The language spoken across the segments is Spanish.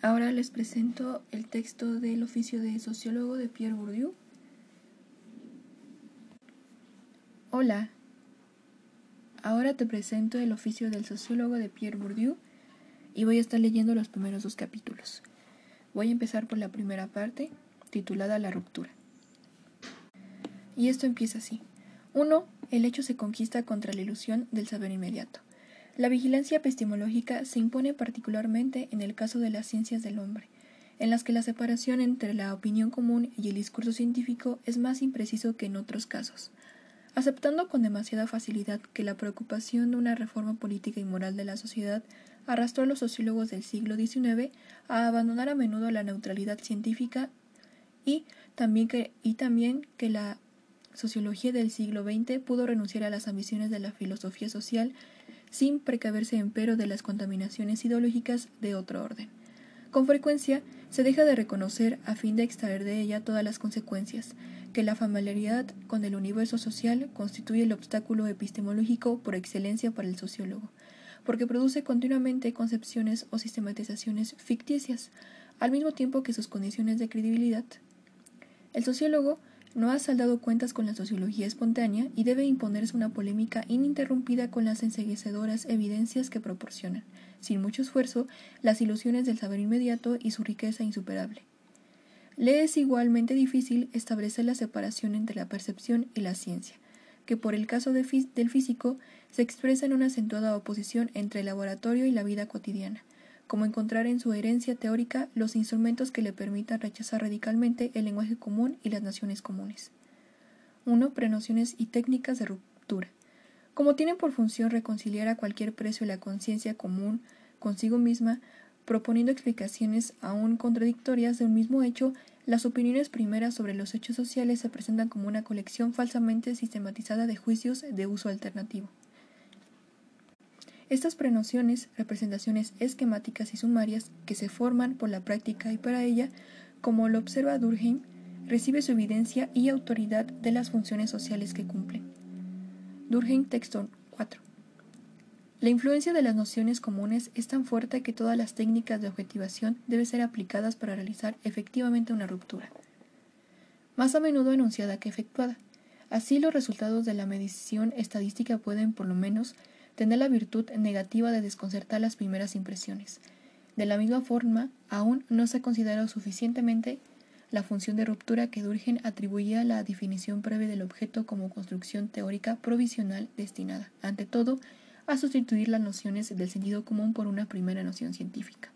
Ahora les presento el texto del oficio de sociólogo de Pierre Bourdieu. Hola, ahora te presento el oficio del sociólogo de Pierre Bourdieu y voy a estar leyendo los primeros dos capítulos. Voy a empezar por la primera parte, titulada La ruptura. Y esto empieza así. 1. El hecho se conquista contra la ilusión del saber inmediato. La vigilancia epistemológica se impone particularmente en el caso de las ciencias del hombre, en las que la separación entre la opinión común y el discurso científico es más impreciso que en otros casos. Aceptando con demasiada facilidad que la preocupación de una reforma política y moral de la sociedad arrastró a los sociólogos del siglo XIX a abandonar a menudo la neutralidad científica y también que, y también que la sociología del siglo XX pudo renunciar a las ambiciones de la filosofía social sin precaverse empero de las contaminaciones ideológicas de otro orden. Con frecuencia se deja de reconocer a fin de extraer de ella todas las consecuencias, que la familiaridad con el universo social constituye el obstáculo epistemológico por excelencia para el sociólogo, porque produce continuamente concepciones o sistematizaciones ficticias, al mismo tiempo que sus condiciones de credibilidad. El sociólogo no ha saldado cuentas con la sociología espontánea y debe imponerse una polémica ininterrumpida con las enseguecedoras evidencias que proporcionan, sin mucho esfuerzo, las ilusiones del saber inmediato y su riqueza insuperable. Le es igualmente difícil establecer la separación entre la percepción y la ciencia, que por el caso del físico se expresa en una acentuada oposición entre el laboratorio y la vida cotidiana, como encontrar en su herencia teórica los instrumentos que le permitan rechazar radicalmente el lenguaje común y las naciones comunes. 1. Prenociones y técnicas de ruptura. Como tienen por función reconciliar a cualquier precio la conciencia común consigo misma, proponiendo explicaciones aún contradictorias de un mismo hecho, las opiniones primeras sobre los hechos sociales se presentan como una colección falsamente sistematizada de juicios de uso alternativo. Estas prenociones, representaciones esquemáticas y sumarias que se forman por la práctica y para ella, como lo observa Durkheim, recibe su evidencia y autoridad de las funciones sociales que cumplen. Durkheim, texto 4. La influencia de las nociones comunes es tan fuerte que todas las técnicas de objetivación deben ser aplicadas para realizar efectivamente una ruptura. Más a menudo enunciada que efectuada. Así los resultados de la medición estadística pueden, por lo menos, tener la virtud negativa de desconcertar las primeras impresiones. De la misma forma, aún no se ha considerado suficientemente la función de ruptura que Durgen atribuía a la definición previa del objeto como construcción teórica provisional destinada, ante todo, a sustituir las nociones del sentido común por una primera noción científica.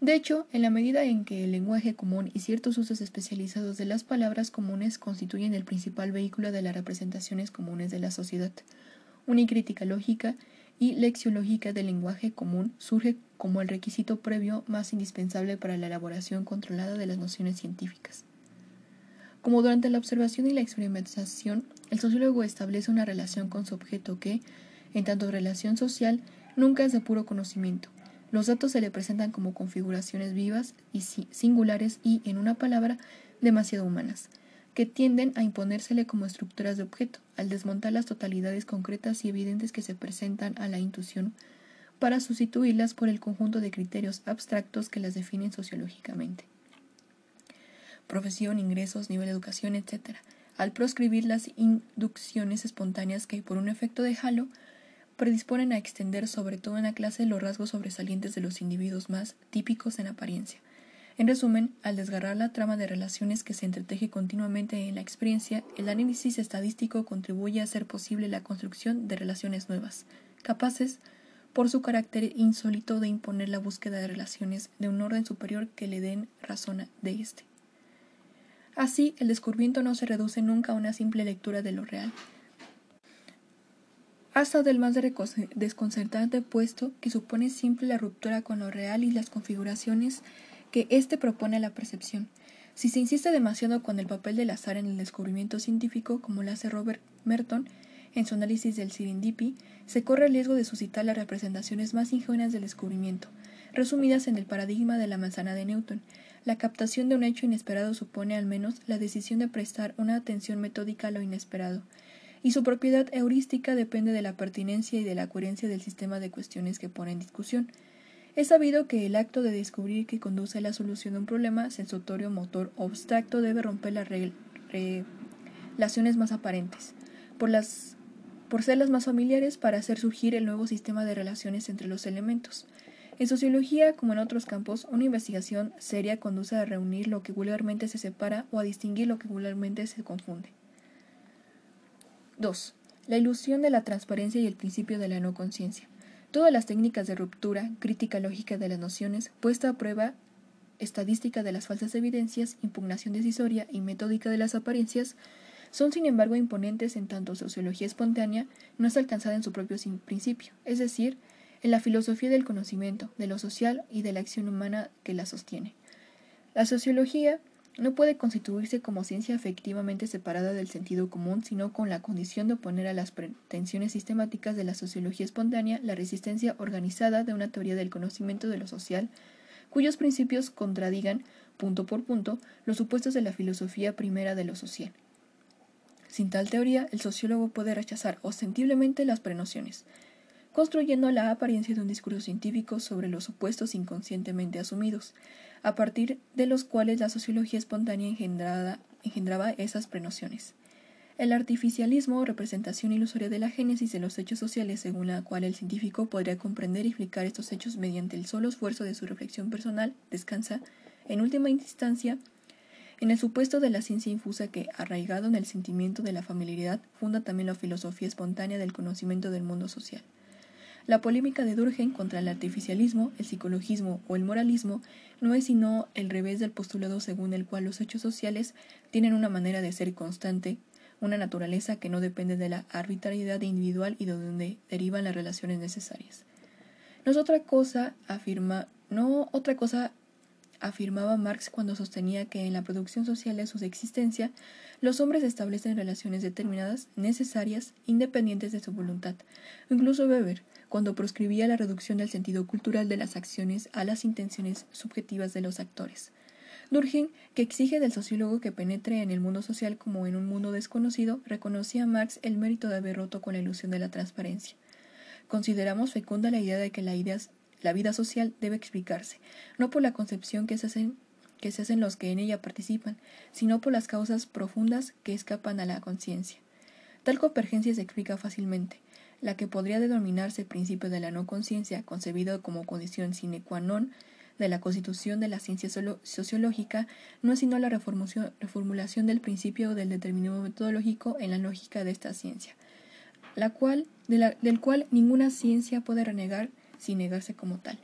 De hecho, en la medida en que el lenguaje común y ciertos usos especializados de las palabras comunes constituyen el principal vehículo de las representaciones comunes de la sociedad, una crítica lógica y lexiológica del lenguaje común surge como el requisito previo más indispensable para la elaboración controlada de las nociones científicas. Como durante la observación y la experimentación, el sociólogo establece una relación con su objeto que, en tanto relación social, nunca es de puro conocimiento. Los datos se le presentan como configuraciones vivas y singulares y, en una palabra, demasiado humanas que tienden a imponérsele como estructuras de objeto, al desmontar las totalidades concretas y evidentes que se presentan a la intuición, para sustituirlas por el conjunto de criterios abstractos que las definen sociológicamente. Profesión, ingresos, nivel de educación, etc., al proscribir las inducciones espontáneas que, por un efecto de halo, predisponen a extender sobre toda una clase los rasgos sobresalientes de los individuos más típicos en apariencia, en resumen, al desgarrar la trama de relaciones que se entreteje continuamente en la experiencia, el análisis estadístico contribuye a hacer posible la construcción de relaciones nuevas, capaces, por su carácter insólito, de imponer la búsqueda de relaciones de un orden superior que le den razón de éste. Así, el descubrimiento no se reduce nunca a una simple lectura de lo real, hasta del más desconcertante puesto que supone simple la ruptura con lo real y las configuraciones que éste propone a la percepción. Si se insiste demasiado con el papel del azar en el descubrimiento científico, como lo hace Robert Merton en su análisis del Serendipity, se corre el riesgo de suscitar las representaciones más ingenuas del descubrimiento, resumidas en el paradigma de la manzana de Newton. La captación de un hecho inesperado supone al menos la decisión de prestar una atención metódica a lo inesperado, y su propiedad heurística depende de la pertinencia y de la coherencia del sistema de cuestiones que pone en discusión. Es sabido que el acto de descubrir que conduce a la solución de un problema sensotorio, motor o abstracto debe romper las relaciones más aparentes, por ser las más familiares para hacer surgir el nuevo sistema de relaciones entre los elementos. En sociología, como en otros campos, una investigación seria conduce a reunir lo que vulgarmente se separa o a distinguir lo que vulgarmente se confunde. 2. La ilusión de la transparencia y el principio de la no conciencia. Todas las técnicas de ruptura, crítica lógica de las nociones, puesta a prueba, estadística de las falsas evidencias, impugnación decisoria y metódica de las apariencias, son sin embargo imponentes en tanto sociología espontánea no es alcanzada en su propio principio, es decir, en la filosofía del conocimiento, de lo social y de la acción humana que la sostiene. La sociología no puede constituirse como ciencia efectivamente separada del sentido común, sino con la condición de oponer a las pretensiones sistemáticas de la sociología espontánea la resistencia organizada de una teoría del conocimiento de lo social, cuyos principios contradigan, punto por punto, los supuestos de la filosofía primera de lo social. Sin tal teoría, el sociólogo puede rechazar ostensiblemente las prenociones, construyendo la apariencia de un discurso científico sobre los supuestos inconscientemente asumidos, a partir de los cuales la sociología espontánea engendraba esas prenociones. El artificialismo representación ilusoria de la génesis de los hechos sociales según la cual el científico podría comprender y explicar estos hechos mediante el solo esfuerzo de su reflexión personal descansa, en última instancia, en el supuesto de la ciencia infusa que, arraigado en el sentimiento de la familiaridad, funda también la filosofía espontánea del conocimiento del mundo social. La polémica de Durkheim contra el artificialismo, el psicologismo o el moralismo no es sino el revés del postulado según el cual los hechos sociales tienen una manera de ser constante, una naturaleza que no depende de la arbitrariedad individual y de donde derivan las relaciones necesarias. No es otra cosa afirma, no otra cosa afirmaba Marx cuando sostenía que en la producción social de su existencia los hombres establecen relaciones determinadas, necesarias, independientes de su voluntad. Incluso Weber, cuando proscribía la reducción del sentido cultural de las acciones a las intenciones subjetivas de los actores. Durkheim, que exige del sociólogo que penetre en el mundo social como en un mundo desconocido, reconocía a Marx el mérito de haber roto con la ilusión de la transparencia. Consideramos fecunda la idea de que la, vida social debe explicarse, no por la concepción que se, hacen, que se hacen los que en ella participan, sino por las causas profundas que escapan a la conciencia. Tal convergencia se explica fácilmente la que podría denominarse principio de la no conciencia, concebido como condición sine qua non de la constitución de la ciencia sociológica, no es sino la reformulación del principio del determinismo metodológico en la lógica de esta ciencia, la cual, del cual ninguna ciencia puede renegar sin negarse como tal.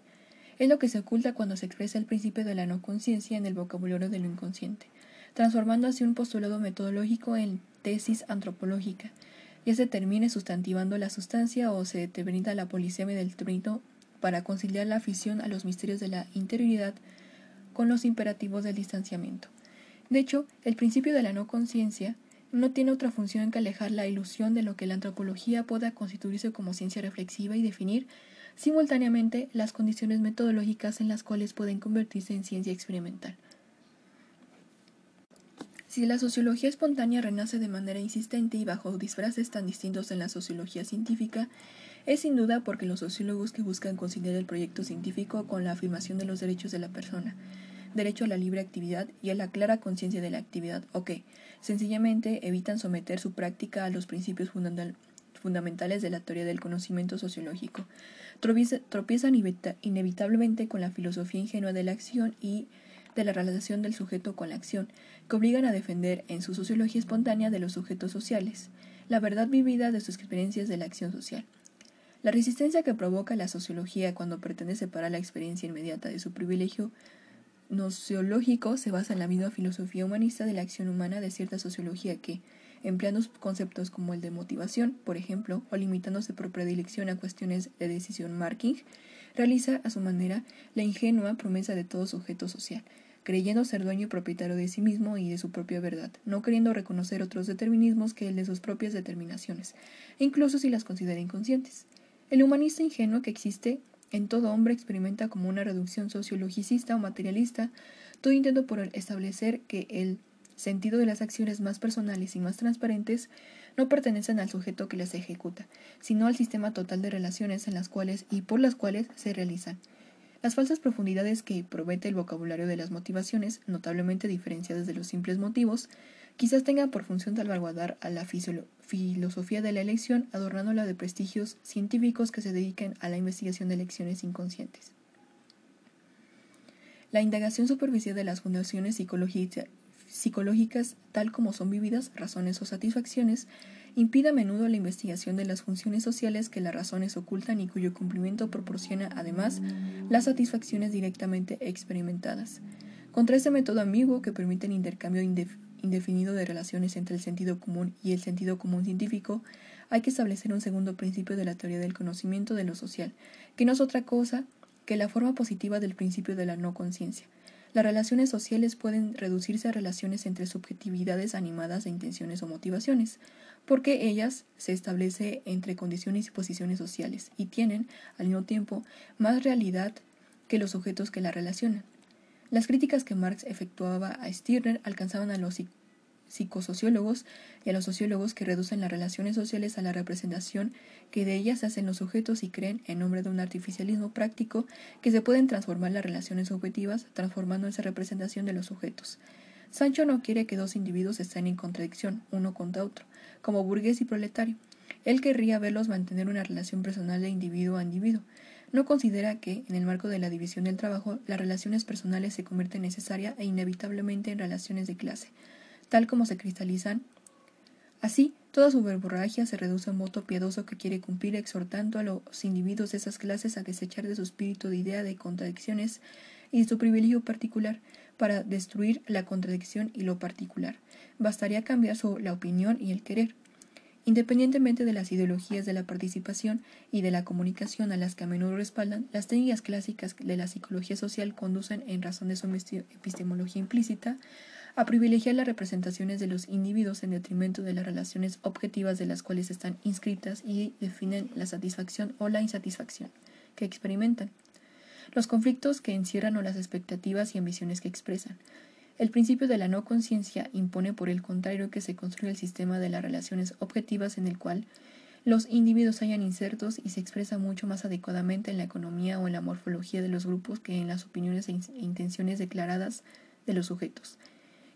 Es lo que se oculta cuando se expresa el principio de la no conciencia en el vocabulario de lo inconsciente, transformando así un postulado metodológico en tesis antropológica, ya se termine sustantivando la sustancia o se determina la polisemia del trino para conciliar la afición a los misterios de la interioridad con los imperativos del distanciamiento. De hecho, el principio de la no conciencia no tiene otra función que alejar la ilusión de lo que la antropología pueda constituirse como ciencia reflexiva y definir simultáneamente las condiciones metodológicas en las cuales pueden convertirse en ciencia experimental. Si la sociología espontánea renace de manera insistente y bajo disfraces tan distintos en la sociología científica, es sin duda porque los sociólogos que buscan conciliar el proyecto científico con la afirmación de los derechos de la persona, derecho a la libre actividad y a la clara conciencia de la actividad, o que, sencillamente, evitan someter su práctica a los principios fundamentales de la teoría del conocimiento sociológico, tropiezan inevitablemente con la filosofía ingenua de la acción y de la relación del sujeto con la acción, que obligan a defender en su sociología espontánea de los sujetos sociales, la verdad vivida de sus experiencias de la acción social. La resistencia que provoca la sociología cuando pretende separar la experiencia inmediata de su privilegio nociológico se basa en la misma filosofía humanista de la acción humana de cierta sociología que, empleando conceptos como el de motivación, por ejemplo, o limitándose por predilección a cuestiones de decisión marking, realiza a su manera la ingenua promesa de todo sujeto social, creyendo ser dueño y propietario de sí mismo y de su propia verdad, no queriendo reconocer otros determinismos que el de sus propias determinaciones, incluso si las considera inconscientes. El humanista ingenuo que existe en todo hombre experimenta como una reducción sociologicista o materialista todo intento por establecer que el sentido de las acciones más personales y más transparentes no pertenecen al sujeto que las ejecuta, sino al sistema total de relaciones en las cuales y por las cuales se realizan. Las falsas profundidades que promete el vocabulario de las motivaciones, notablemente diferenciadas de los simples motivos, quizás tengan por función salvaguardar a la filosofía de la elección, adornándola de prestigios científicos que se dediquen a la investigación de elecciones inconscientes. La indagación superficial de las fundaciones psicológicas, tal como son vividas, razones o satisfacciones, impide a menudo la investigación de las funciones sociales que las razones ocultan y cuyo cumplimiento proporciona, además, las satisfacciones directamente experimentadas. Contra este método ambiguo que permite el intercambio indefinido de relaciones entre el sentido común y el sentido común científico, hay que establecer un segundo principio de la teoría del conocimiento de lo social, que no es otra cosa que la forma positiva del principio de la no conciencia. Las relaciones sociales pueden reducirse a relaciones entre subjetividades animadas de intenciones o motivaciones, porque ellas se establecen entre condiciones y posiciones sociales y tienen, al mismo tiempo, más realidad que los sujetos que la relacionan. Las críticas que Marx efectuaba a Stirner alcanzaban a los psicosociólogos y a los sociólogos que reducen las relaciones sociales a la representación que de ellas hacen los sujetos y creen, en nombre de un artificialismo práctico, que se pueden transformar las relaciones subjetivas transformando esa representación de los sujetos. Sancho no quiere que dos individuos estén en contradicción, uno contra otro, como burgués y proletario. Él querría verlos mantener una relación personal de individuo a individuo. No considera que, en el marco de la división del trabajo, las relaciones personales se convierten necesaria e inevitablemente en relaciones de clase, tal como se cristalizan. Así, toda su verborragia se reduce a un voto piadoso que quiere cumplir exhortando a los individuos de esas clases a desechar de su espíritu de idea de contradicciones y su privilegio particular para destruir la contradicción y lo particular. Bastaría cambiar su, la opinión y el querer. Independientemente de las ideologías de la participación y de la comunicación a las que a menudo respaldan, las técnicas clásicas de la psicología social conducen, en razón de su epistemología implícita, a privilegiar las representaciones de los individuos en detrimento de las relaciones objetivas de las cuales están inscritas y definen la satisfacción o la insatisfacción que experimentan, los conflictos que encierran o las expectativas y ambiciones que expresan. El principio de la no conciencia impone, por el contrario, que se construya el sistema de las relaciones objetivas en el cual los individuos hayan insertos y se expresa mucho más adecuadamente en la economía o en la morfología de los grupos que en las opiniones e intenciones declaradas de los sujetos.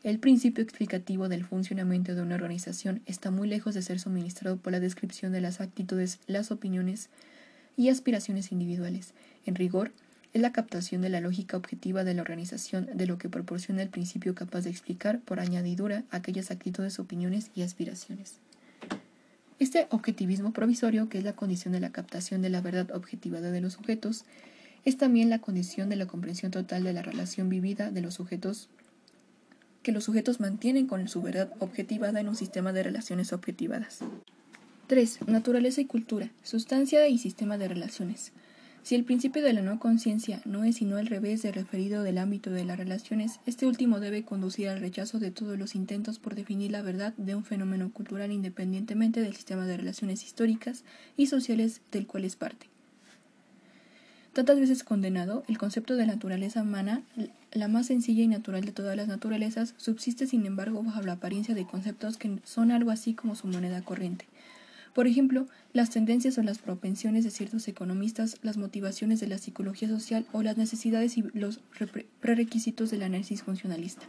El principio explicativo del funcionamiento de una organización está muy lejos de ser suministrado por la descripción de las actitudes, las opiniones y aspiraciones individuales. En rigor, es la captación de la lógica objetiva de la organización de lo que proporciona el principio capaz de explicar, por añadidura, aquellas actitudes, opiniones y aspiraciones. Este objetivismo provisorio, que es la condición de la captación de la verdad objetivada de los sujetos, es también la condición de la comprensión total de la relación vivida de los sujetos que los sujetos mantienen con su verdad objetivada en un sistema de relaciones objetivadas. 3. Naturaleza y cultura, sustancia y sistema de relaciones. Si el principio de la no conciencia no es sino el revés de referido del ámbito de las relaciones, este último debe conducir al rechazo de todos los intentos por definir la verdad de un fenómeno cultural independientemente del sistema de relaciones históricas y sociales del cual es parte. Tantas veces condenado, el concepto de naturaleza humana, la más sencilla y natural de todas las naturalezas, subsiste sin embargo bajo la apariencia de conceptos que son algo así como su moneda corriente. Por ejemplo, las tendencias o las propensiones de ciertos economistas, las motivaciones de la psicología social o las necesidades y los prerequisitos del análisis funcionalista.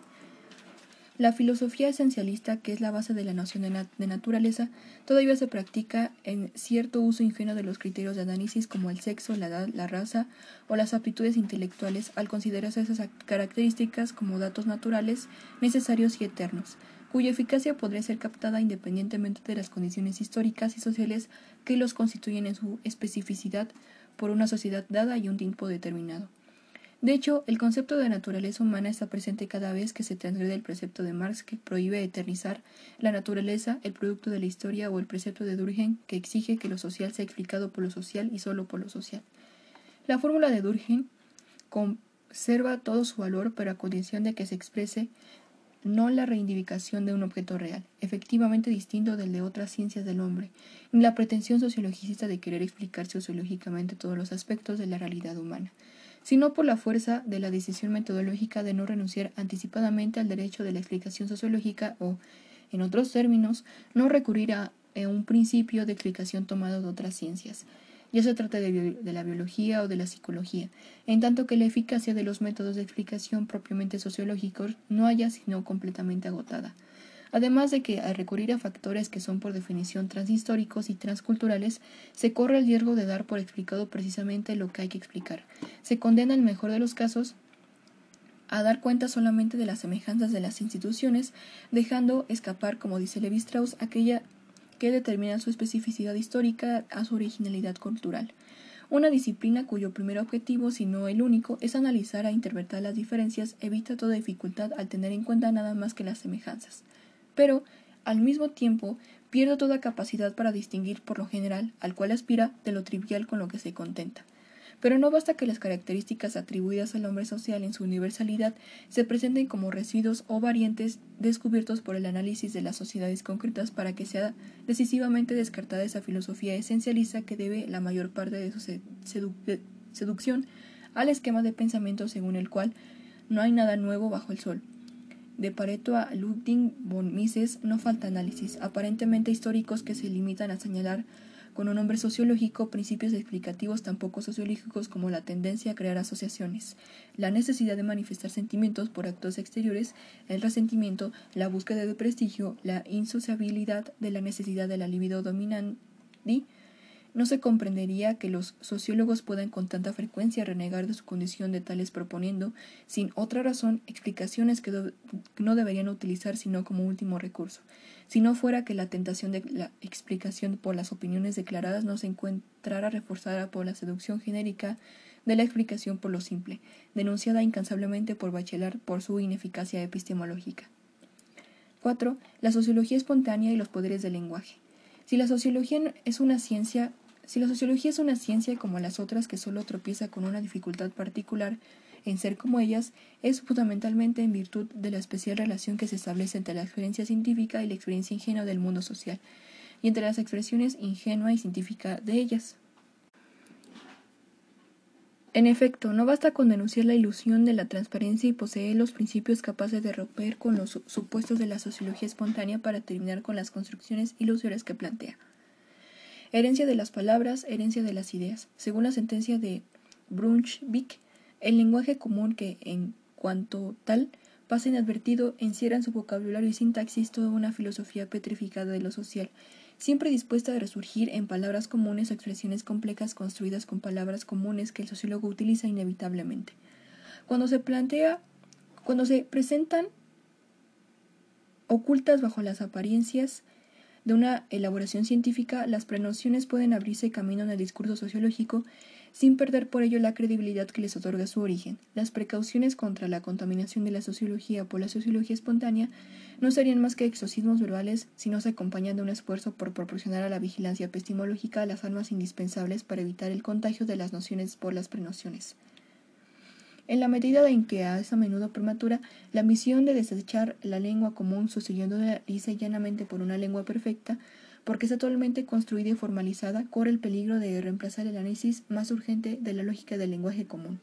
La filosofía esencialista, que es la base de la noción de, naturaleza, todavía se practica en cierto uso ingenuo de los criterios de análisis como el sexo, la edad, la raza o las aptitudes intelectuales al considerarse esas características como datos naturales, necesarios y eternos, cuya eficacia podría ser captada independientemente de las condiciones históricas y sociales que los constituyen en su especificidad por una sociedad dada y un tiempo determinado. De hecho, el concepto de naturaleza humana está presente cada vez que se transgrede el precepto de Marx que prohíbe eternizar la naturaleza, el producto de la historia, o el precepto de Durkheim que exige que lo social sea explicado por lo social y solo por lo social. La fórmula de Durkheim conserva todo su valor, pero a condición de que se exprese no la reivindicación de un objeto real, efectivamente distinto del de otras ciencias del hombre, ni la pretensión sociologicista de querer explicar sociológicamente todos los aspectos de la realidad humana sino por la fuerza de la decisión metodológica de no renunciar anticipadamente al derecho de la explicación sociológica o, en otros términos, no recurrir a un principio de explicación tomado de otras ciencias. ya se trata de, la biología o de la psicología, en tanto que la eficacia de los métodos de explicación propiamente sociológicos no haya sido completamente agotada. Además de que al recurrir a factores que son por definición transhistóricos y transculturales, se corre el riesgo de dar por explicado precisamente lo que hay que explicar. Se condena en el mejor de los casos a dar cuenta solamente de las semejanzas de las instituciones, dejando escapar, como dice Levi Strauss, aquella que determina su especificidad histórica a su originalidad cultural. Una disciplina cuyo primer objetivo, si no el único, es analizar e interpretar las diferencias, evita toda dificultad al tener en cuenta nada más que las semejanzas. Pero, al mismo tiempo, pierde toda capacidad para distinguir por lo general, al cual aspira, de lo trivial con lo que se contenta. Pero no basta que las características atribuidas al hombre social en su universalidad se presenten como residuos o variantes descubiertos por el análisis de las sociedades concretas para que sea decisivamente descartada esa filosofía esencialista que debe la mayor parte de su seducción al esquema de pensamiento según el cual no hay nada nuevo bajo el sol. De Pareto a Ludwig von Mises no falta análisis, aparentemente históricos que se limitan a señalar con un nombre sociológico principios explicativos tan poco sociológicos como la tendencia a crear asociaciones, la necesidad de manifestar sentimientos por actos exteriores, el resentimiento, la búsqueda de prestigio, la insociabilidad de la necesidad de la libido dominante, no se comprendería que los sociólogos puedan con tanta frecuencia renegar de su condición de tales proponiendo, sin otra razón, explicaciones que no deberían utilizar sino como último recurso, si no fuera que la tentación de la explicación por las opiniones declaradas no se encontrara reforzada por la seducción genérica de la explicación por lo simple, denunciada incansablemente por Bachelard por su ineficacia epistemológica. 4. La sociología espontánea y los poderes del lenguaje. Si la sociología es una ciencia, si la sociología es una ciencia como las otras que solo tropieza con una dificultad particular en ser como ellas, es fundamentalmente en virtud de la especial relación que se establece entre la experiencia científica y la experiencia ingenua del mundo social, y entre las expresiones ingenua y científica de ellas. En efecto, no basta con denunciar la ilusión de la transparencia y poseer los principios capaces de romper con los supuestos de la sociología espontánea para terminar con las construcciones ilusorias que plantea. Herencia de las palabras, herencia de las ideas. Según la sentencia de Brunswick, el lenguaje común que, en cuanto tal, pasa inadvertido, encierra en su vocabulario y sintaxis toda una filosofía petrificada de lo social, siempre dispuesta a resurgir en palabras comunes o expresiones complejas construidas con palabras comunes que el sociólogo utiliza inevitablemente. Cuando se plantea, cuando se presentan ocultas bajo las apariencias de una elaboración científica, las prenociones pueden abrirse camino en el discurso sociológico sin perder por ello la credibilidad que les otorga su origen. Las precauciones contra la contaminación de la sociología por la sociología espontánea no serían más que exorcismos verbales si no se acompañan de un esfuerzo por proporcionar a la vigilancia epistemológica las armas indispensables para evitar el contagio de las nociones por las prenociones. En la medida en que es a menudo prematura, la misión de desechar la lengua común sustituyéndola lisa y llanamente por una lengua perfecta, porque es totalmente construida y formalizada, corre el peligro de reemplazar el análisis más urgente de la lógica del lenguaje común.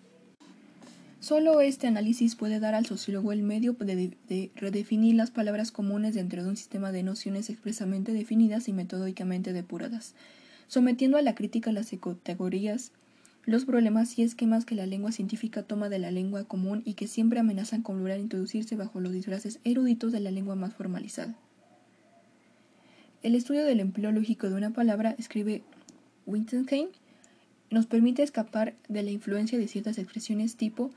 Solo este análisis puede dar al sociólogo el medio de, de, redefinir las palabras comunes dentro de un sistema de nociones expresamente definidas y metódicamente depuradas, sometiendo a la crítica las categorías los problemas y esquemas que la lengua científica toma de la lengua común y que siempre amenazan con lograr introducirse bajo los disfraces eruditos de la lengua más formalizada. El estudio del empleo lógico de una palabra, escribe Wittgenstein, nos permite escapar de la influencia de ciertas expresiones tipo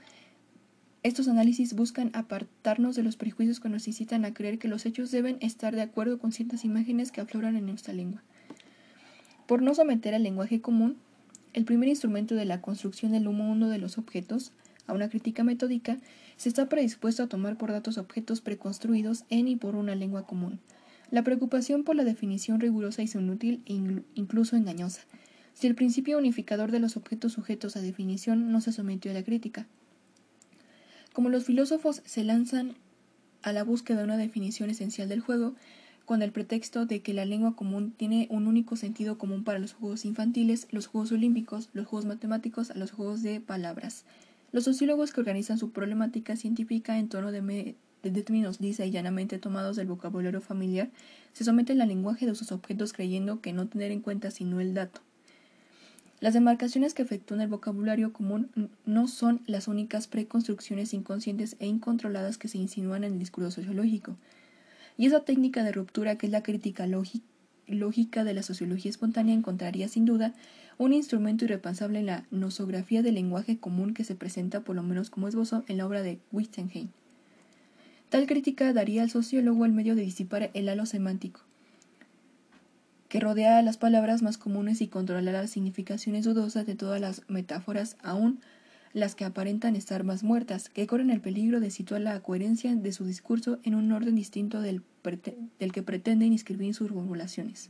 estos análisis buscan apartarnos de los prejuicios que nos incitan a creer que los hechos deben estar de acuerdo con ciertas imágenes que afloran en nuestra lengua. Por no someter al lenguaje común, el primer instrumento de la construcción del mundo de los objetos, a una crítica metódica, se está predispuesto a tomar por datos objetos preconstruidos en y por una lengua común. La preocupación por la definición rigurosa es inútil e incluso engañosa, si el principio unificador de los objetos sujetos a definición no se sometió a la crítica. Como los filósofos se lanzan a la búsqueda de una definición esencial del juego, con el pretexto de que la lengua común tiene un único sentido común para los juegos infantiles, los juegos olímpicos, los juegos matemáticos, los juegos de palabras. Los sociólogos que organizan su problemática científica en torno de, términos lisa y llanamente tomados del vocabulario familiar se someten al lenguaje de sus objetos creyendo que no tener en cuenta sino el dato. Las demarcaciones que efectúan el vocabulario común no son las únicas preconstrucciones inconscientes e incontroladas que se insinúan en el discurso sociológico. Y esa técnica de ruptura que es la crítica lógica de la sociología espontánea encontraría sin duda un instrumento irrepensable en la nosografía del lenguaje común que se presenta por lo menos como esbozo en la obra de Wittgenstein. Tal crítica daría al sociólogo el medio de disipar el halo semántico, que rodea las palabras más comunes y controlar las significaciones dudosas de todas las metáforas, aun las que aparentan estar más muertas, que corren el peligro de situar la coherencia de su discurso en un orden distinto del, del que pretenden inscribir sus formulaciones.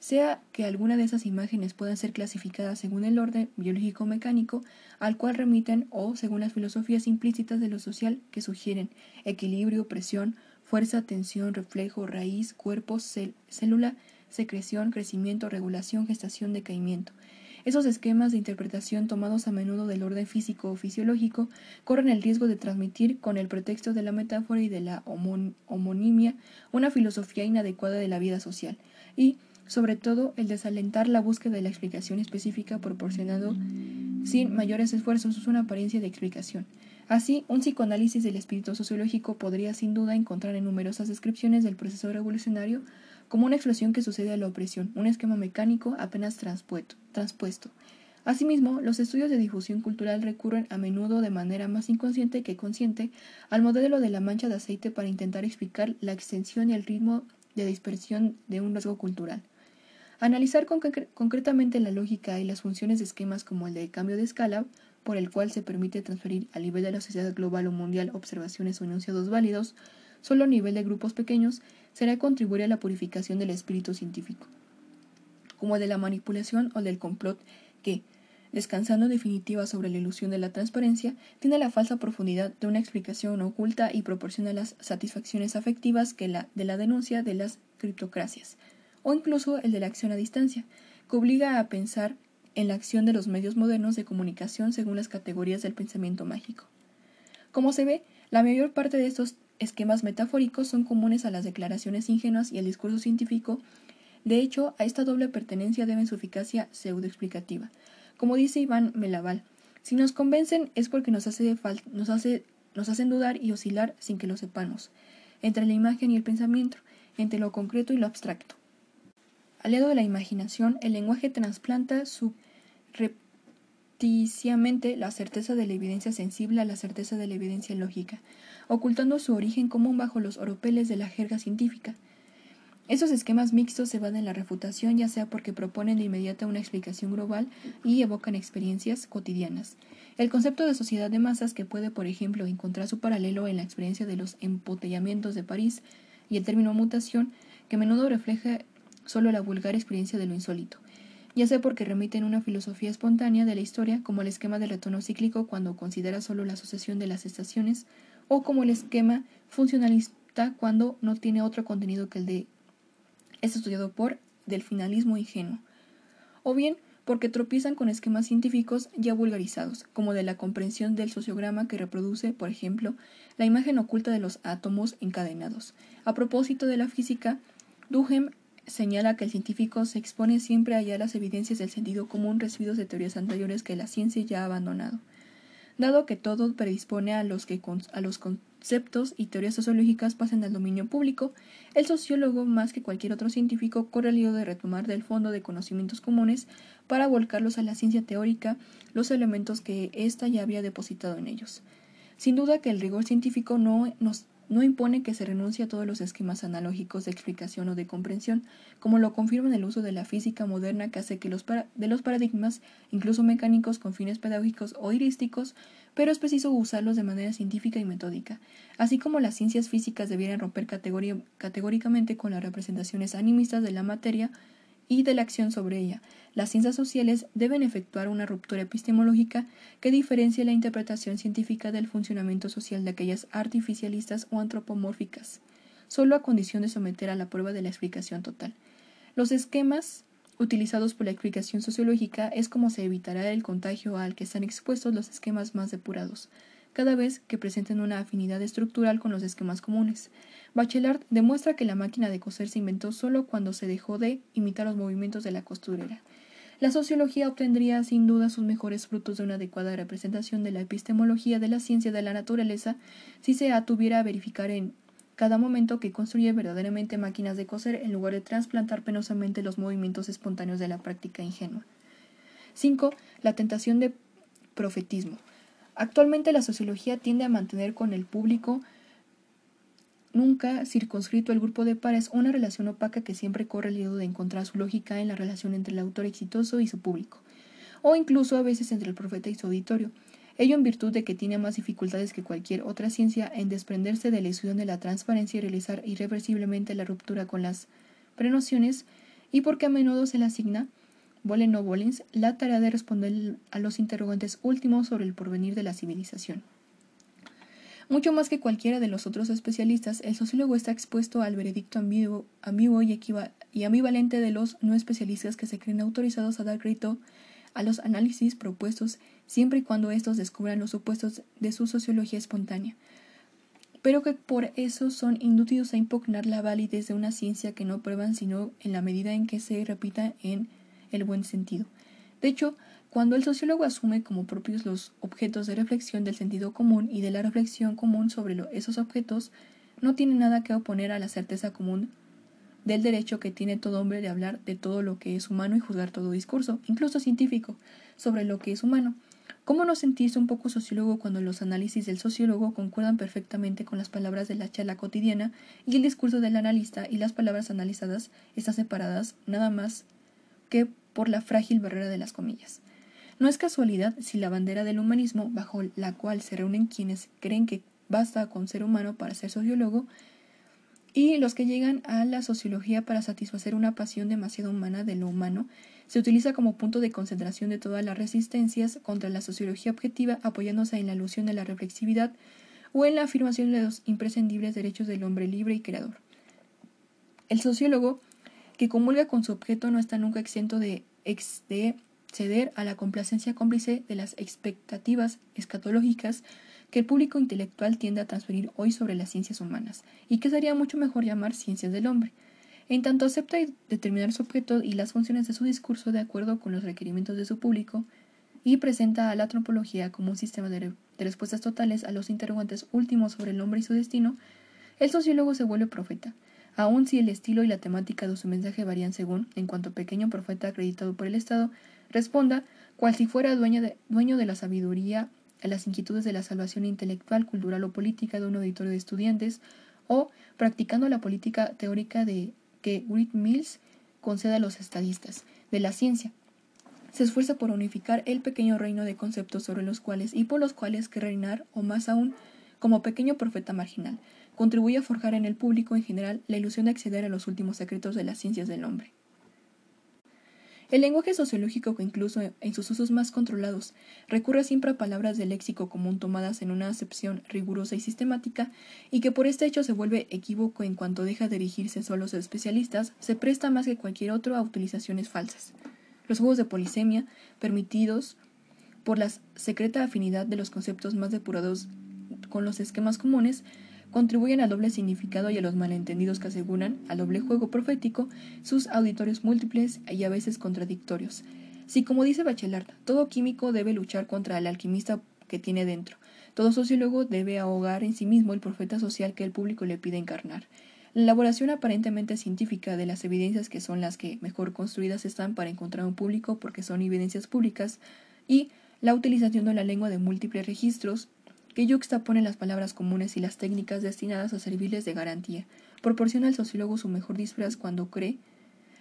Sea que alguna de esas imágenes puedan ser clasificadas según el orden biológico-mecánico al cual remiten o según las filosofías implícitas de lo social que sugieren equilibrio, presión, fuerza, tensión, reflejo, raíz, cuerpo, célula, secreción, crecimiento, regulación, gestación, decaimiento. Esos esquemas de interpretación tomados a menudo del orden físico o fisiológico corren el riesgo de transmitir, con el pretexto de la metáfora y de la homonimia, una filosofía inadecuada de la vida social, y, sobre todo, el desalentar la búsqueda de la explicación específica proporcionando sin mayores esfuerzos una apariencia de explicación. Así, un psicoanálisis del espíritu sociológico podría sin duda encontrar en numerosas descripciones del proceso revolucionario como una explosión que sucede a la opresión, un esquema mecánico apenas transpuesto. Asimismo, los estudios de difusión cultural recurren a menudo de manera más inconsciente que consciente al modelo de la mancha de aceite para intentar explicar la extensión y el ritmo de dispersión de un rasgo cultural. Analizar concretamente la lógica y las funciones de esquemas como el de cambio de escala, por el cual se permite transferir a nivel de la sociedad global o mundial observaciones o enunciados válidos, solo a nivel de grupos pequeños, será contribuir a la purificación del espíritu científico, como de la manipulación o del complot que, descansando definitiva sobre la ilusión de la transparencia, tiene la falsa profundidad de una explicación oculta y proporciona las satisfacciones afectivas que la de la denuncia de las criptocracias, o incluso el de la acción a distancia, que obliga a pensar en la acción de los medios modernos de comunicación según las categorías del pensamiento mágico. Como se ve, la mayor parte de estos esquemas metafóricos son comunes a las declaraciones ingenuas y al discurso científico. De hecho, a esta doble pertenencia deben su eficacia pseudoexplicativa. Como dice Iván Melaval, si nos convencen es porque nos, hace nos, hace, nos hacen dudar y oscilar sin que lo sepamos, entre la imagen y el pensamiento, entre lo concreto y lo abstracto. Aliado de la imaginación, el lenguaje trasplanta la certeza de la evidencia sensible a la certeza de la evidencia lógica, ocultando su origen común bajo los oropeles de la jerga científica. Esos esquemas mixtos se van en la refutación ya sea porque proponen de inmediato una explicación global y evocan experiencias cotidianas. El concepto de sociedad de masas que puede, por ejemplo, encontrar su paralelo en la experiencia de los embotellamientos de París y el término mutación, que a menudo refleja solo la vulgar experiencia de lo insólito, ya sea porque remiten una filosofía espontánea de la historia, como el esquema del retorno cíclico cuando considera solo la asociación de las estaciones, o como el esquema funcionalista cuando no tiene otro contenido que el de es estudiado por del finalismo ingenuo, o bien porque tropiezan con esquemas científicos ya vulgarizados, como de la comprensión del sociograma que reproduce, por ejemplo, la imagen oculta de los átomos encadenados. A propósito de la física, Duhem señala que el científico se expone siempre allá las evidencias del sentido común recibidos de teorías anteriores que la ciencia ya ha abandonado. Dado que todo predispone a los que a los conceptos y teorías sociológicas pasen al dominio público, el sociólogo, más que cualquier otro científico, corre el lío de retomar del fondo de conocimientos comunes para volcarlos a la ciencia teórica los elementos que ésta ya había depositado en ellos. Sin duda que el rigor científico no nos no impone que se renuncie a todos los esquemas analógicos de explicación o de comprensión, como lo confirma el uso de la física moderna que hace que los de los paradigmas, incluso mecánicos con fines pedagógicos o heurísticos, pero es preciso usarlos de manera científica y metódica, así como las ciencias físicas debieran romper categóricamente con las representaciones animistas de la materia y de la acción sobre ella. Las ciencias sociales deben efectuar una ruptura epistemológica que diferencie la interpretación científica del funcionamiento social de aquellas artificialistas o antropomórficas, solo a condición de someter a la prueba de la explicación total. Los esquemas utilizados por la explicación sociológica es como se evitará el contagio al que están expuestos los esquemas más depurados, cada vez que presenten una afinidad estructural con los esquemas comunes. Bachelard demuestra que la máquina de coser se inventó solo cuando se dejó de imitar los movimientos de la costurera. la sociología obtendría sin duda sus mejores frutos de una adecuada representación de la epistemología de la ciencia de la naturaleza si se atuviera a verificar en cada momento que construye verdaderamente máquinas de coser en lugar de trasplantar penosamente los movimientos espontáneos de la práctica ingenua. 5. La tentación de profetismo. Actualmente la sociología tiende a mantener con el público nunca circunscrito el grupo de pares una relación opaca que siempre corre el riesgo de encontrar su lógica en la relación entre el autor exitoso y su público, o incluso a veces entre el profeta y su auditorio, ello en virtud de que tiene más dificultades que cualquier otra ciencia en desprenderse de la ilusión de la transparencia y realizar irreversiblemente la ruptura con las prenociones, y porque a menudo se le asigna Bolen o Bolins, la tarea de responder a los interrogantes últimos sobre el porvenir de la civilización. Mucho más que cualquiera de los otros especialistas, el sociólogo está expuesto al veredicto ambiguo, y, y, ambivalente de los no especialistas que se creen autorizados a dar crédito a los análisis propuestos siempre y cuando estos descubran los supuestos de su sociología espontánea, pero que por eso son inducidos a impugnar la validez de una ciencia que no prueban sino en la medida en que se repita en el buen sentido. De hecho, cuando el sociólogo asume como propios los objetos de reflexión del sentido común y de la reflexión común sobre esos objetos, no tiene nada que oponer a la certeza común del derecho que tiene todo hombre de hablar de todo lo que es humano y juzgar todo discurso, incluso científico, sobre lo que es humano. ¿Cómo no sentirse un poco sociólogo cuando los análisis del sociólogo concuerdan perfectamente con las palabras de la charla cotidiana y el discurso del analista y las palabras analizadas están separadas nada más que por la frágil barrera de las comillas. No es casualidad si la bandera del humanismo, bajo la cual se reúnen quienes creen que basta con ser humano para ser sociólogo, y los que llegan a la sociología para satisfacer una pasión demasiado humana de lo humano, se utiliza como punto de concentración de todas las resistencias contra la sociología objetiva apoyándose en la alusión de la reflexividad o en la afirmación de los imprescindibles derechos del hombre libre y creador. El sociólogo que comulga con su objeto no está nunca exento de, ceder a la complacencia cómplice de las expectativas escatológicas que el público intelectual tiende a transferir hoy sobre las ciencias humanas, y que sería mucho mejor llamar ciencias del hombre. En tanto acepta determinar su objeto y las funciones de su discurso de acuerdo con los requerimientos de su público, y presenta a la antropología como un sistema de, de respuestas totales a los interrogantes últimos sobre el hombre y su destino, el sociólogo se vuelve profeta, Aun si el estilo y la temática de su mensaje varían según, en cuanto pequeño profeta acreditado por el Estado, responda cual si fuera dueño de, la sabiduría a las inquietudes de la salvación intelectual, cultural o política de un auditorio de estudiantes, o practicando la política teórica de que Whit Mills concede a los estadistas de la ciencia. Se esfuerza por unificar el pequeño reino de conceptos sobre los cuales y por los cuales que reinar, o más aún, como pequeño profeta marginal, contribuye a forjar en el público en general la ilusión de acceder a los últimos secretos de las ciencias del hombre. El lenguaje sociológico, que incluso en sus usos más controlados recurre siempre a palabras del léxico común tomadas en una acepción rigurosa y sistemática, y que por este hecho se vuelve equívoco en cuanto deja de dirigirse solo a los especialistas, se presta más que cualquier otro a utilizaciones falsas. Los juegos de polisemia, permitidos por la secreta afinidad de los conceptos más depurados con los esquemas comunes, contribuyen al doble significado y a los malentendidos que aseguran, al doble juego profético, sus auditorios múltiples y a veces contradictorios. Si, como dice Bachelard, todo químico debe luchar contra el alquimista que tiene dentro, todo sociólogo debe ahogar en sí mismo el profeta social que el público le pide encarnar. La elaboración aparentemente científica de las evidencias que son las que mejor construidas están para encontrar un público porque son evidencias públicas y la utilización de la lengua de múltiples registros que yuxtapone las palabras comunes y las técnicas destinadas a servirles de garantía. Proporciona al sociólogo su mejor disfraz cuando cree,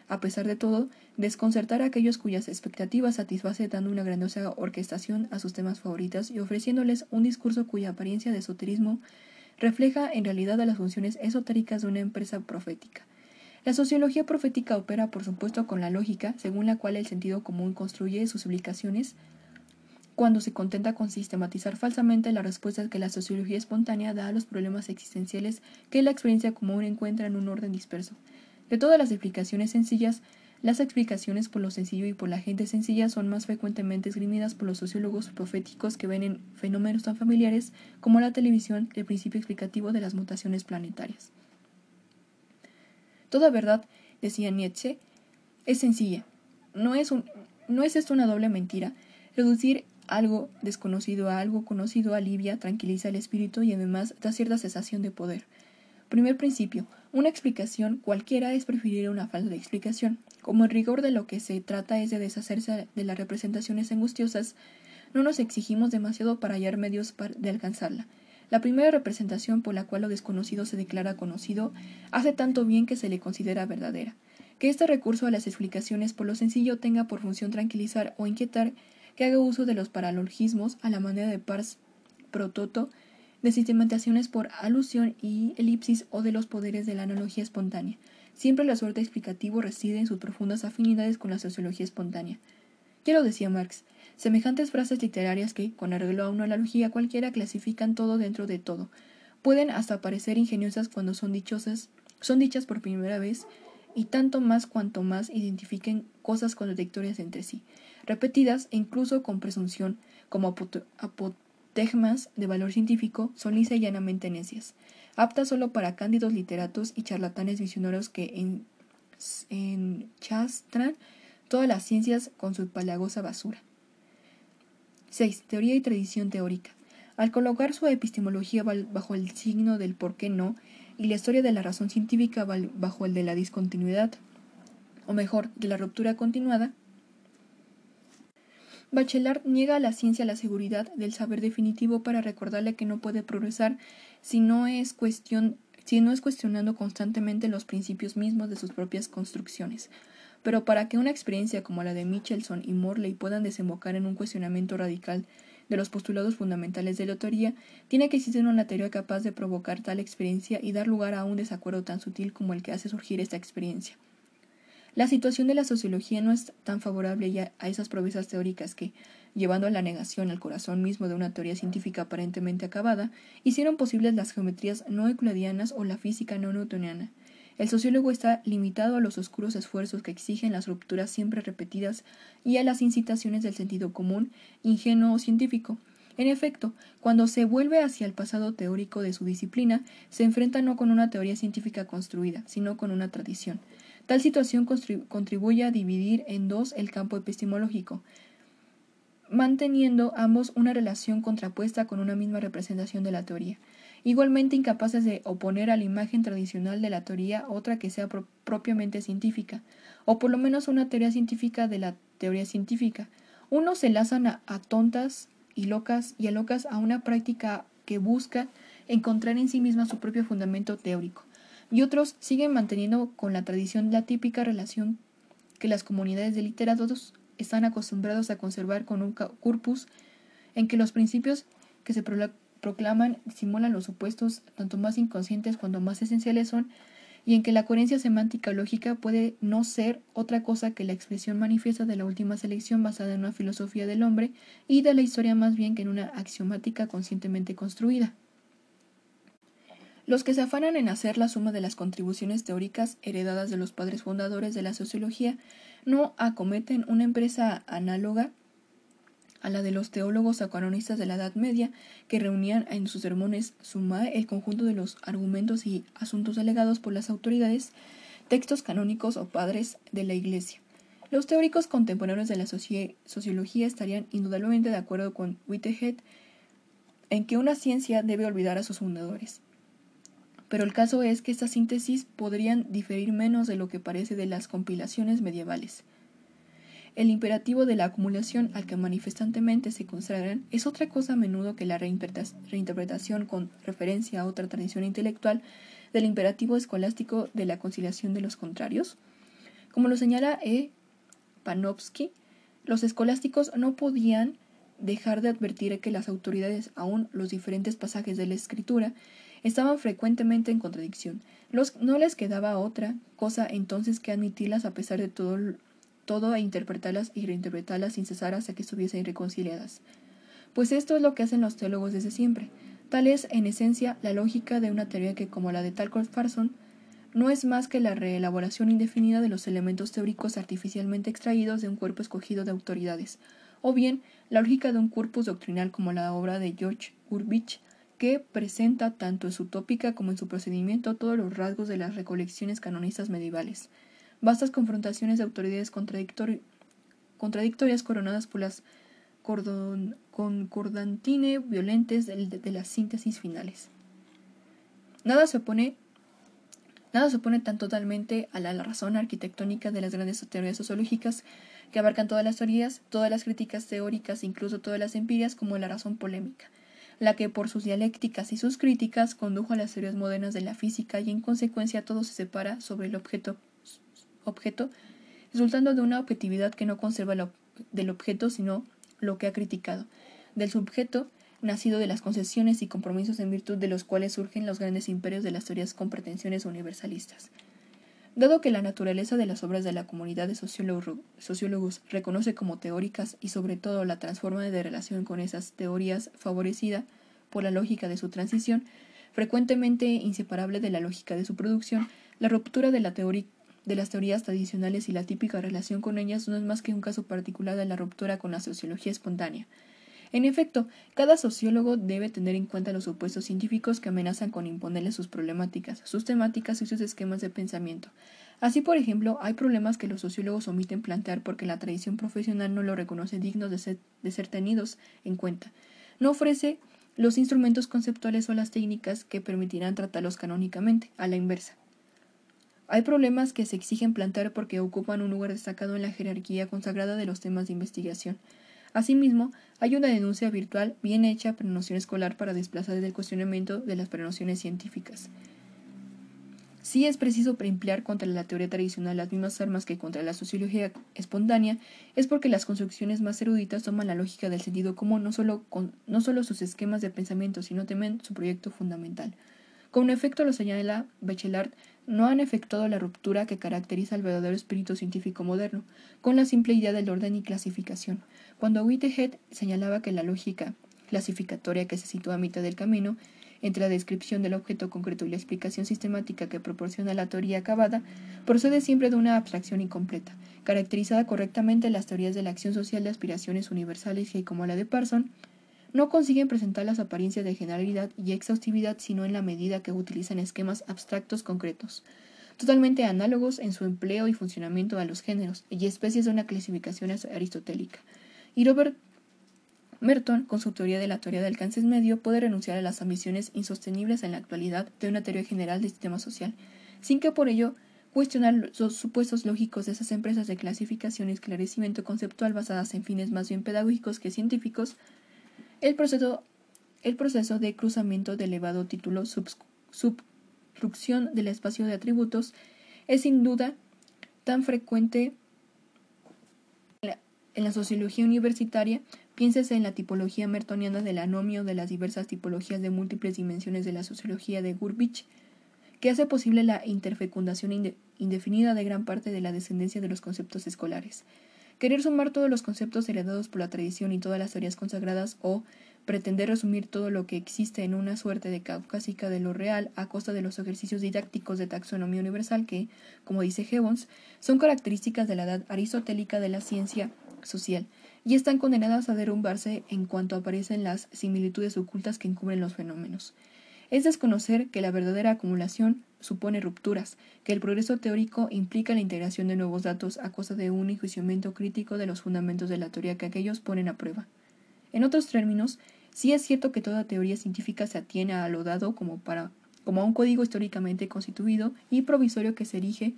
a pesar de todo, desconcertar a aquellos cuyas expectativas satisface dando una grandiosa orquestación a sus temas favoritos y ofreciéndoles un discurso cuya apariencia de esoterismo refleja en realidad las funciones esotéricas de una empresa profética. La sociología profética opera, por supuesto, con la lógica, según la cual el sentido común construye sus explicaciones, cuando se contenta con sistematizar falsamente las respuestas que la sociología espontánea da a los problemas existenciales que la experiencia común encuentra en un orden disperso. De todas las explicaciones sencillas, las explicaciones por lo sencillo y por la gente sencilla son más frecuentemente esgrimidas por los sociólogos proféticos que ven en fenómenos tan familiares como la televisión el principio explicativo de las mutaciones planetarias. Toda verdad, decía Nietzsche, es sencilla. No es ¿No es esto una doble mentira? Reducir algo desconocido a algo conocido alivia, tranquiliza el espíritu y además da cierta sensación de poder. Primer principio. Una explicación cualquiera es preferir una falta de explicación. Como el rigor de lo que se trata es de deshacerse de las representaciones angustiosas, no nos exigimos demasiado para hallar medios de alcanzarla. La primera representación por la cual lo desconocido se declara conocido hace tanto bien que se le considera verdadera. Que este recurso a las explicaciones por lo sencillo tenga por función tranquilizar o inquietar, que haga uso de los paralogismos a la manera de pars prototo, de sistematizaciones por alusión y elipsis o de los poderes de la analogía espontánea. Siempre la suerte explicativo reside en sus profundas afinidades con la sociología espontánea. Ya lo decía Marx, semejantes frases literarias que, con arreglo a una analogía cualquiera, clasifican todo dentro de todo, pueden hasta parecer ingeniosas cuando son dichosas, son dichas por primera vez, y tanto más cuanto más identifiquen cosas contradictorias entre sí, repetidas e incluso con presunción, como apotegmas de valor científico, son lisa y llanamente necias, aptas solo para cándidos literatos y charlatanes visionarios que en, enchastran todas las ciencias con su palagosa basura. 6. Teoría y tradición teórica. Al colocar su epistemología bajo el signo del por qué no, y la historia de la razón científica bajo el de la discontinuidad, o mejor, de la ruptura continuada, Bachelard niega a la ciencia la seguridad del saber definitivo para recordarle que no puede progresar si no es cuestionando constantemente los principios mismos de sus propias construcciones. Pero para que una experiencia como la de Michelson y Morley puedan desembocar en un cuestionamiento radical de los postulados fundamentales de la teoría, tiene que existir una teoría capaz de provocar tal experiencia y dar lugar a un desacuerdo tan sutil como el que hace surgir esta experiencia. La situación de la sociología no es tan favorable ya a esas proezas teóricas que, llevando a la negación al corazón mismo de una teoría científica aparentemente acabada, hicieron posibles las geometrías no euclidianas o la física no newtoniana. El sociólogo está limitado a los oscuros esfuerzos que exigen las rupturas siempre repetidas y a las incitaciones del sentido común, ingenuo o científico. En efecto, cuando se vuelve hacia el pasado teórico de su disciplina, se enfrenta no con una teoría científica construida, sino con una tradición. Tal situación contribuye a dividir en dos el campo epistemológico, manteniendo ambos una relación contrapuesta con una misma representación de la teoría igualmente incapaces de oponer a la imagen tradicional de la teoría otra que sea propiamente científica, o por lo menos una teoría científica de la teoría científica. Unos se lazan a, tontas y locas y a locas a una práctica que busca encontrar en sí misma su propio fundamento teórico, y otros siguen manteniendo con la tradición la típica relación que las comunidades de literatos están acostumbrados a conservar con un corpus en que los principios que se proclaman simulan los supuestos tanto más inconscientes cuanto más esenciales son, y en que la coherencia semántica lógica puede no ser otra cosa que la expresión manifiesta de la última selección basada en una filosofía del hombre y de la historia más bien que en una axiomática conscientemente construida. Los que se afanan en hacer la suma de las contribuciones teóricas heredadas de los padres fundadores de la sociología no acometen una empresa análoga a la de los teólogos acanonistas de la Edad Media, que reunían en sus sermones sumae el conjunto de los argumentos y asuntos alegados por las autoridades, textos canónicos o padres de la Iglesia. Los teóricos contemporáneos de la sociología estarían indudablemente de acuerdo con Whitehead en que una ciencia debe olvidar a sus fundadores. Pero el caso es que estas síntesis podrían diferir menos de lo que parece de las compilaciones medievales. El imperativo de la acumulación al que manifestantemente se consagran es otra cosa a menudo que la reinterpretación con referencia a otra tradición intelectual del imperativo escolástico de la conciliación de los contrarios. Como lo señala E. Panofsky, los escolásticos no podían dejar de advertir que las autoridades, aun los diferentes pasajes de la escritura, estaban frecuentemente en contradicción. no les quedaba otra cosa entonces que admitirlas a pesar de todo todo e interpretarlas y reinterpretarlas sin cesar hasta que estuviesen reconciliadas. Pues esto es lo que hacen los teólogos desde siempre. Tal es, en esencia, la lógica de una teoría que, como la de Talcott Farson, no es más que la reelaboración indefinida de los elementos teóricos artificialmente extraídos de un cuerpo escogido de autoridades, o bien la lógica de un corpus doctrinal como la obra de George Urbich, que presenta tanto en su tópica como en su procedimiento todos los rasgos de las recolecciones canonistas medievales vastas confrontaciones de autoridades contradictorias coronadas por las concordantine violentes de, las síntesis finales. Nada se opone Nada se opone tan totalmente a la, razón arquitectónica de las grandes teorías sociológicas que abarcan todas las teorías, todas las críticas teóricas, incluso todas las empirias, como la razón polémica, la que por sus dialécticas y sus críticas condujo a las teorías modernas de la física y en consecuencia todo se separa sobre el objeto, objeto resultando de una objetividad que no conserva del objeto sino lo que ha criticado, del sujeto nacido de las concesiones y compromisos en virtud de los cuales surgen los grandes imperios de las teorías con pretensiones universalistas. Dado que la naturaleza de las obras de la comunidad de sociólogos reconoce como teóricas y sobre todo la transforma de relación con esas teorías favorecida por la lógica de su transición, frecuentemente inseparable de la lógica de su producción, la ruptura de, de las teorías tradicionales y la típica relación con ellas no es más que un caso particular de la ruptura con la sociología espontánea, en efecto, cada sociólogo debe tener en cuenta los supuestos científicos que amenazan con imponerle sus problemáticas, sus temáticas y sus esquemas de pensamiento. Así, por ejemplo, hay problemas que los sociólogos omiten plantear porque la tradición profesional no lo reconoce dignos de ser, de ser tenidos en cuenta. No ofrece los instrumentos conceptuales o las técnicas que permitirán tratarlos canónicamente, a la inversa. Hay problemas que se exigen plantear porque ocupan un lugar destacado en la jerarquía consagrada de los temas de investigación. Asimismo, hay una denuncia virtual bien hecha prenoción escolar para desplazar del cuestionamiento de las prenociones científicas. Si es preciso emplear contra la teoría tradicional las mismas armas que contra la sociología espontánea, es porque las construcciones más eruditas toman la lógica del sentido común, no solo, no solo sus esquemas de pensamiento, sino también su proyecto fundamental. Con efecto, lo señala Bachelard, no han efectuado la ruptura que caracteriza al verdadero espíritu científico moderno, con la simple idea del orden y clasificación. Cuando Whitehead señalaba que la lógica clasificatoria que se sitúa a mitad del camino entre la descripción del objeto concreto y la explicación sistemática que proporciona la teoría acabada, procede siempre de una abstracción incompleta, caracterizada correctamente las teorías de la acción social de aspiraciones universales que, como la de Parson, no consiguen presentar las apariencias de generalidad y exhaustividad sino en la medida que utilizan esquemas abstractos concretos, totalmente análogos en su empleo y funcionamiento a los géneros y especies de una clasificación aristotélica. Y Robert Merton, con su teoría de la teoría de alcances medio, puede renunciar a las ambiciones insostenibles en la actualidad de una teoría general del sistema social, sin que por ello cuestionar los supuestos lógicos de esas empresas de clasificación y esclarecimiento conceptual basadas en fines más bien pedagógicos que científicos, el proceso, el proceso de cruzamiento de elevado título substrucción del espacio de atributos es sin duda tan frecuente en la sociología universitaria, piénsese en la tipología mertoniana del anomio de las diversas tipologías de múltiples dimensiones de la sociología de Gurbich, que hace posible la interfecundación indefinida de gran parte de la descendencia de los conceptos escolares. Querer sumar todos los conceptos heredados por la tradición y todas las teorías consagradas o pretender resumir todo lo que existe en una suerte de caucásica de lo real a costa de los ejercicios didácticos de taxonomía universal que, como dice Gibbons, son características de la edad aristotélica de la ciencia social y están condenadas a derrumbarse en cuanto aparecen las similitudes ocultas que encubren los fenómenos. Es desconocer que la verdadera acumulación supone rupturas, que el progreso teórico implica la integración de nuevos datos a costa de un enjuiciamiento crítico de los fundamentos de la teoría que aquellos ponen a prueba. En otros términos, sí es cierto que toda teoría científica se atiene a lo dado como, para, como a un código históricamente constituido y provisorio que se erige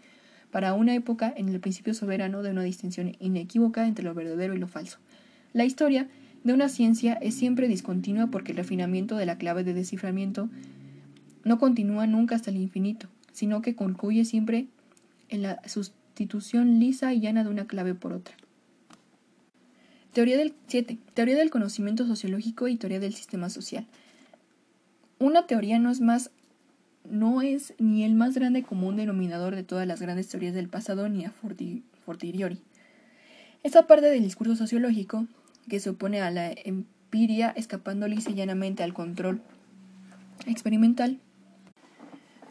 para una época en el principio soberano de una distinción inequívoca entre lo verdadero y lo falso. La historia de una ciencia es siempre discontinua porque el refinamiento de la clave de desciframiento no continúa nunca hasta el infinito, sino que concluye siempre en la sustitución lisa y llana de una clave por otra. Teoría del 7. Teoría del conocimiento sociológico y teoría del sistema social. Una teoría no es más no es ni el más grande común denominador de todas las grandes teorías del pasado ni a fortiori. Esta parte del discurso sociológico que se opone a la empiria escapando lisa llanamente al control experimental,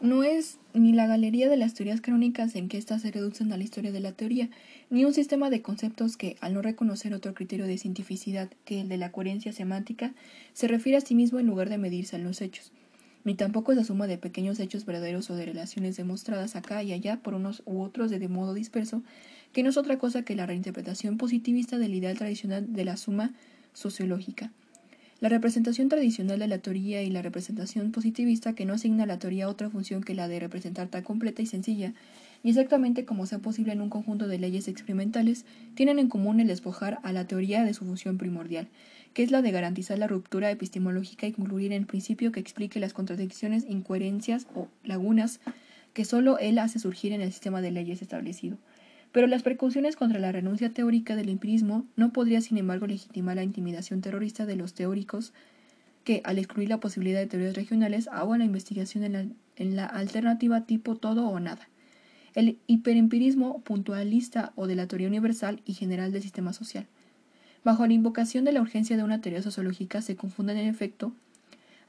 no es ni la galería de las teorías crónicas en que éstas se reducen a la historia de la teoría, ni un sistema de conceptos que, al no reconocer otro criterio de cientificidad que el de la coherencia semántica, se refiere a sí mismo en lugar de medirse en los hechos. Ni tampoco es la suma de pequeños hechos verdaderos o de relaciones demostradas acá y allá por unos u otros de, modo disperso, que no es otra cosa que la reinterpretación positivista del ideal tradicional de la suma sociológica. La representación tradicional de la teoría y la representación positivista que no asigna a la teoría otra función que la de representar tan completa y sencilla, y exactamente como sea posible en un conjunto de leyes experimentales, tienen en común el despojar a la teoría de su función primordial, que es la de garantizar la ruptura epistemológica y concluir en el principio que explique las contradicciones, incoherencias o lagunas que sólo él hace surgir en el sistema de leyes establecido. Pero las precauciones contra la renuncia teórica del empirismo no podría, sin embargo, legitimar la intimidación terrorista de los teóricos que, al excluir la posibilidad de teorías regionales, hagan la investigación en la, en la alternativa tipo todo o nada. El hiperempirismo puntualista o de la teoría universal y general del sistema social. Bajo la invocación de la urgencia de una teoría sociológica se confunden en efecto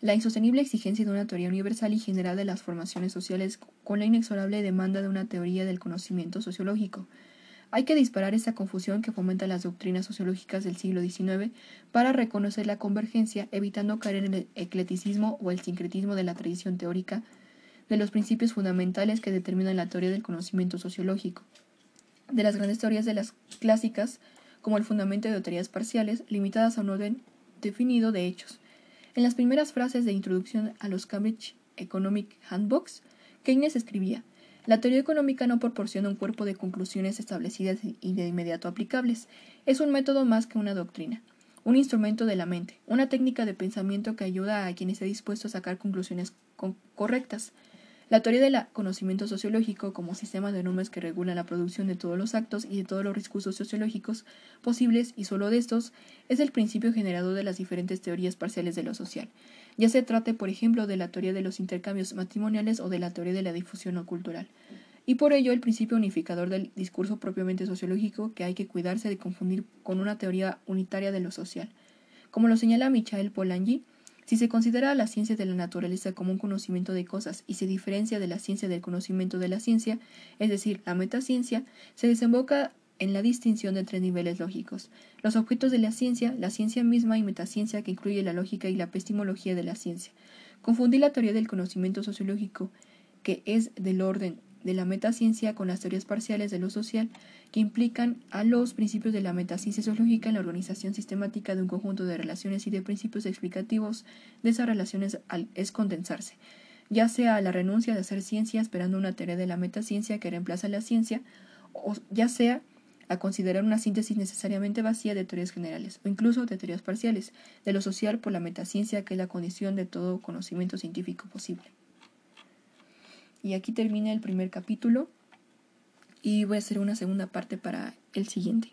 la insostenible exigencia de una teoría universal y general de las formaciones sociales con la inexorable demanda de una teoría del conocimiento sociológico. Hay que disparar esa confusión que fomenta las doctrinas sociológicas del siglo XIX para reconocer la convergencia, evitando caer en el ecleticismo o el sincretismo de la tradición teórica de los principios fundamentales que determinan la teoría del conocimiento sociológico. De las grandes teorías de las clásicas, como el fundamento de teorías parciales, limitadas a un orden definido de hechos. En las primeras frases de introducción a los Cambridge Economic Handbooks, Keynes escribía, la teoría económica no proporciona un cuerpo de conclusiones establecidas y de inmediato aplicables. Es un método más que una doctrina, un instrumento de la mente, una técnica de pensamiento que ayuda a quien esté dispuesto a sacar conclusiones correctas. La teoría del conocimiento sociológico como sistema de normas que regula la producción de todos los actos y de todos los recursos sociológicos posibles y solo de estos es el principio generador de las diferentes teorías parciales de lo social, ya se trate, por ejemplo, de la teoría de los intercambios matrimoniales o de la teoría de la difusión no cultural. Y por ello el principio unificador del discurso propiamente sociológico que hay que cuidarse de confundir con una teoría unitaria de lo social. Como lo señala Michael Polanyi, si se considera la ciencia de la naturaleza como un conocimiento de cosas y se diferencia de la ciencia del conocimiento de la ciencia, es decir, la metaciencia, se desemboca en la distinción de tres niveles lógicos. Los objetos de la ciencia, la ciencia misma y metaciencia que incluye la lógica y la epistemología de la ciencia. Confundir la teoría del conocimiento sociológico, que es del orden de la metaciencia con las teorías parciales de lo social que implican a los principios de la metaciencia sociológica en la organización sistemática de un conjunto de relaciones y de principios explicativos de esas relaciones es condensarse, ya sea a la renuncia de hacer ciencia esperando una teoría de la metaciencia que reemplaza la ciencia, o ya sea a considerar una síntesis necesariamente vacía de teorías generales, o incluso de teorías parciales, de lo social por la metaciencia que es la condición de todo conocimiento científico posible. Y aquí termina el primer capítulo y voy a hacer una segunda parte para el siguiente.